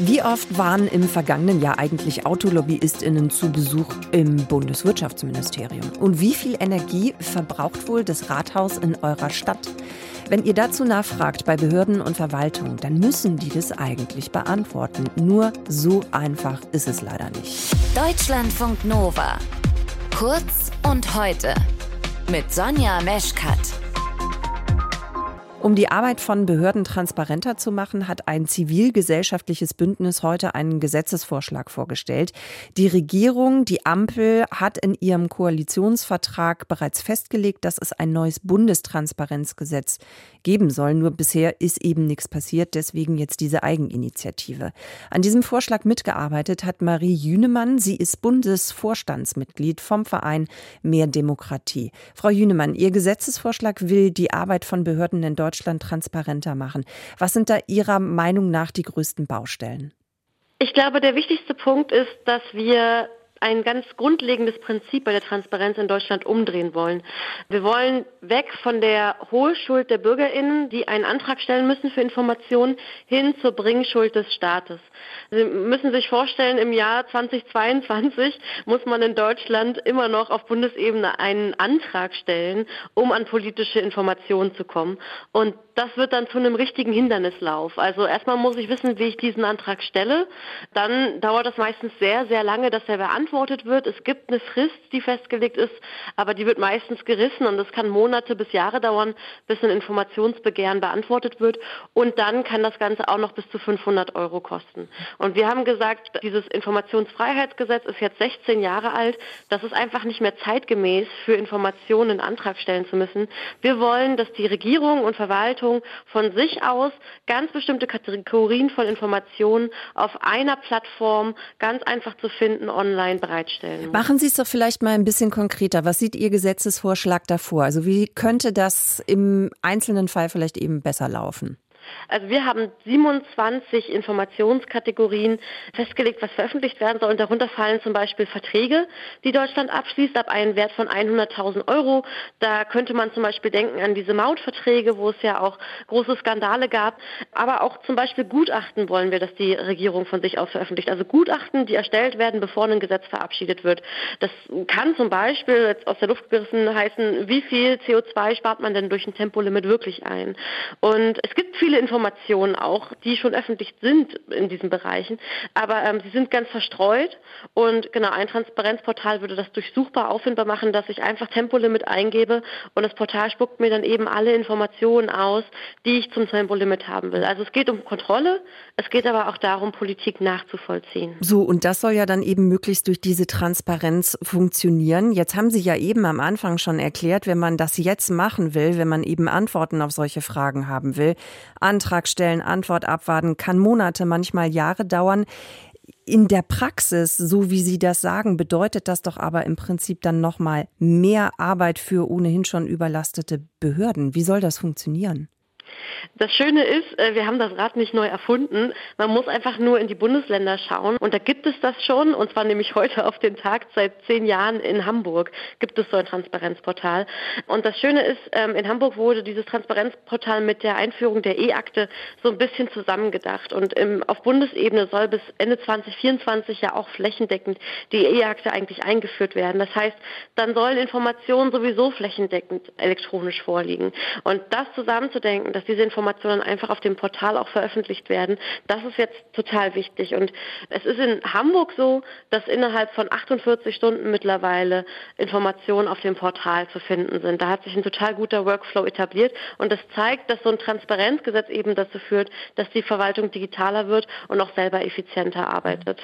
Wie oft waren im vergangenen Jahr eigentlich AutolobbyistInnen zu Besuch im Bundeswirtschaftsministerium? Und wie viel Energie verbraucht wohl das Rathaus in eurer Stadt? Wenn ihr dazu nachfragt bei Behörden und Verwaltung, dann müssen die das eigentlich beantworten. Nur so einfach ist es leider nicht. Deutschlandfunk Nova. Kurz und heute. Mit Sonja Meschkat. Um die Arbeit von Behörden transparenter zu machen, hat ein zivilgesellschaftliches Bündnis heute einen Gesetzesvorschlag vorgestellt. Die Regierung, die Ampel, hat in ihrem Koalitionsvertrag bereits festgelegt, dass es ein neues Bundestransparenzgesetz geben soll. Nur bisher ist eben nichts passiert, deswegen jetzt diese Eigeninitiative. An diesem Vorschlag mitgearbeitet hat Marie Jünemann. Sie ist Bundesvorstandsmitglied vom Verein Mehr Demokratie. Frau Jünemann, Ihr Gesetzesvorschlag will die Arbeit von Behörden in Deutschland Deutschland transparenter machen. Was sind da Ihrer Meinung nach die größten Baustellen? Ich glaube, der wichtigste Punkt ist, dass wir ein ganz grundlegendes Prinzip bei der Transparenz in Deutschland umdrehen wollen. Wir wollen weg von der Hohlschuld der Bürgerinnen, die einen Antrag stellen müssen für Informationen, hin zur Bringschuld des Staates. Sie müssen sich vorstellen, im Jahr 2022 muss man in Deutschland immer noch auf Bundesebene einen Antrag stellen, um an politische Informationen zu kommen. Und das wird dann zu einem richtigen Hindernislauf. Also erstmal muss ich wissen, wie ich diesen Antrag stelle. Dann dauert das meistens sehr, sehr lange, dass er beantwortet wird. Es gibt eine Frist, die festgelegt ist, aber die wird meistens gerissen und es kann Monate bis Jahre dauern, bis ein Informationsbegehren beantwortet wird. Und dann kann das Ganze auch noch bis zu 500 Euro kosten. Und wir haben gesagt, dieses Informationsfreiheitsgesetz ist jetzt 16 Jahre alt. Das ist einfach nicht mehr zeitgemäß, für Informationen einen Antrag stellen zu müssen. Wir wollen, dass die Regierung und Verwaltung von sich aus ganz bestimmte Kategorien von Informationen auf einer Plattform ganz einfach zu finden online bereitstellen. Machen Sie es doch vielleicht mal ein bisschen konkreter. Was sieht Ihr Gesetzesvorschlag davor? Also wie könnte das im einzelnen Fall vielleicht eben besser laufen? Also wir haben 27 Informationskategorien festgelegt, was veröffentlicht werden soll. Und darunter fallen zum Beispiel Verträge, die Deutschland abschließt, ab einem Wert von 100.000 Euro. Da könnte man zum Beispiel denken an diese Mautverträge, wo es ja auch große Skandale gab. Aber auch zum Beispiel Gutachten wollen wir, dass die Regierung von sich aus veröffentlicht. Also Gutachten, die erstellt werden, bevor ein Gesetz verabschiedet wird. Das kann zum Beispiel jetzt aus der Luft gerissen heißen, wie viel CO2 spart man denn durch ein Tempolimit wirklich ein? Und es gibt viele Informationen auch, die schon öffentlich sind in diesen Bereichen, aber ähm, sie sind ganz verstreut und genau ein Transparenzportal würde das durchsuchbar auffindbar machen, dass ich einfach Tempolimit eingebe und das Portal spuckt mir dann eben alle Informationen aus, die ich zum Tempolimit haben will. Also es geht um Kontrolle, es geht aber auch darum, Politik nachzuvollziehen. So, und das soll ja dann eben möglichst durch diese Transparenz funktionieren. Jetzt haben Sie ja eben am Anfang schon erklärt, wenn man das jetzt machen will, wenn man eben Antworten auf solche Fragen haben will, Antrag stellen, Antwort abwarten, kann Monate, manchmal Jahre dauern. In der Praxis, so wie Sie das sagen, bedeutet das doch aber im Prinzip dann nochmal mehr Arbeit für ohnehin schon überlastete Behörden. Wie soll das funktionieren? Das Schöne ist, äh, wir haben das Rad nicht neu erfunden. Man muss einfach nur in die Bundesländer schauen. Und da gibt es das schon. Und zwar nämlich heute auf den Tag seit zehn Jahren in Hamburg gibt es so ein Transparenzportal. Und das Schöne ist, ähm, in Hamburg wurde dieses Transparenzportal mit der Einführung der E-Akte so ein bisschen zusammengedacht. Und auf Bundesebene soll bis Ende 2024 ja auch flächendeckend die E-Akte eigentlich eingeführt werden. Das heißt, dann sollen Informationen sowieso flächendeckend elektronisch vorliegen. Und das zusammenzudenken, dass diese Informationen einfach auf dem Portal auch veröffentlicht werden. Das ist jetzt total wichtig. Und es ist in Hamburg so, dass innerhalb von 48 Stunden mittlerweile Informationen auf dem Portal zu finden sind. Da hat sich ein total guter Workflow etabliert und das zeigt, dass so ein Transparenzgesetz eben dazu führt, dass die Verwaltung digitaler wird und auch selber effizienter arbeitet.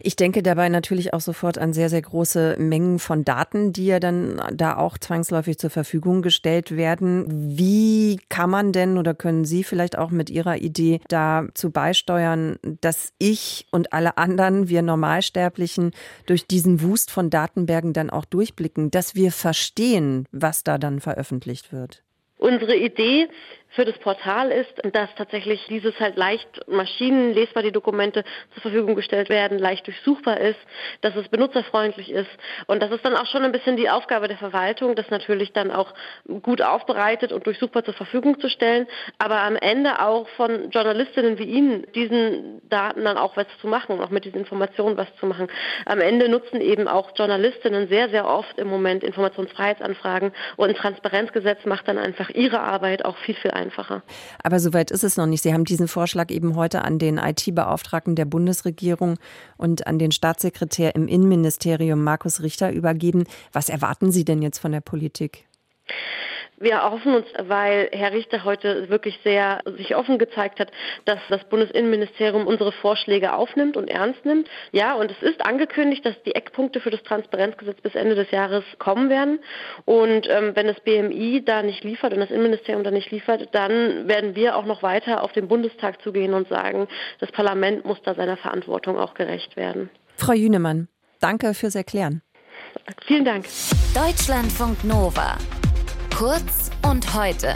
Ich denke dabei natürlich auch sofort an sehr, sehr große Mengen von Daten, die ja dann da auch zwangsläufig zur Verfügung gestellt werden. Wie kann man denn oder können Sie vielleicht auch mit Ihrer Idee dazu beisteuern, dass ich und alle anderen, wir Normalsterblichen, durch diesen Wust von Datenbergen dann auch durchblicken, dass wir verstehen, was da dann veröffentlicht wird? Unsere Idee für das Portal ist, dass tatsächlich dieses halt leicht maschinenlesbar die Dokumente zur Verfügung gestellt werden, leicht durchsuchbar ist, dass es benutzerfreundlich ist und das ist dann auch schon ein bisschen die Aufgabe der Verwaltung, das natürlich dann auch gut aufbereitet und durchsuchbar zur Verfügung zu stellen, aber am Ende auch von Journalistinnen wie Ihnen diesen Daten dann auch was zu machen auch mit diesen Informationen was zu machen. Am Ende nutzen eben auch Journalistinnen sehr, sehr oft im Moment Informationsfreiheitsanfragen und ein Transparenzgesetz macht dann einfach ihre Arbeit auch viel, viel einfacher. Aber soweit ist es noch nicht. Sie haben diesen Vorschlag eben heute an den IT-Beauftragten der Bundesregierung und an den Staatssekretär im Innenministerium Markus Richter übergeben. Was erwarten Sie denn jetzt von der Politik? Wir hoffen uns, weil Herr Richter heute wirklich sehr sich offen gezeigt hat, dass das Bundesinnenministerium unsere Vorschläge aufnimmt und ernst nimmt. Ja, und es ist angekündigt, dass die Eckpunkte für das Transparenzgesetz bis Ende des Jahres kommen werden. Und ähm, wenn das BMI da nicht liefert und das Innenministerium da nicht liefert, dann werden wir auch noch weiter auf den Bundestag zugehen und sagen, das Parlament muss da seiner Verantwortung auch gerecht werden. Frau Jünemann, danke fürs Erklären. Vielen Dank. Deutschlandfunk Nova. Kurz und heute.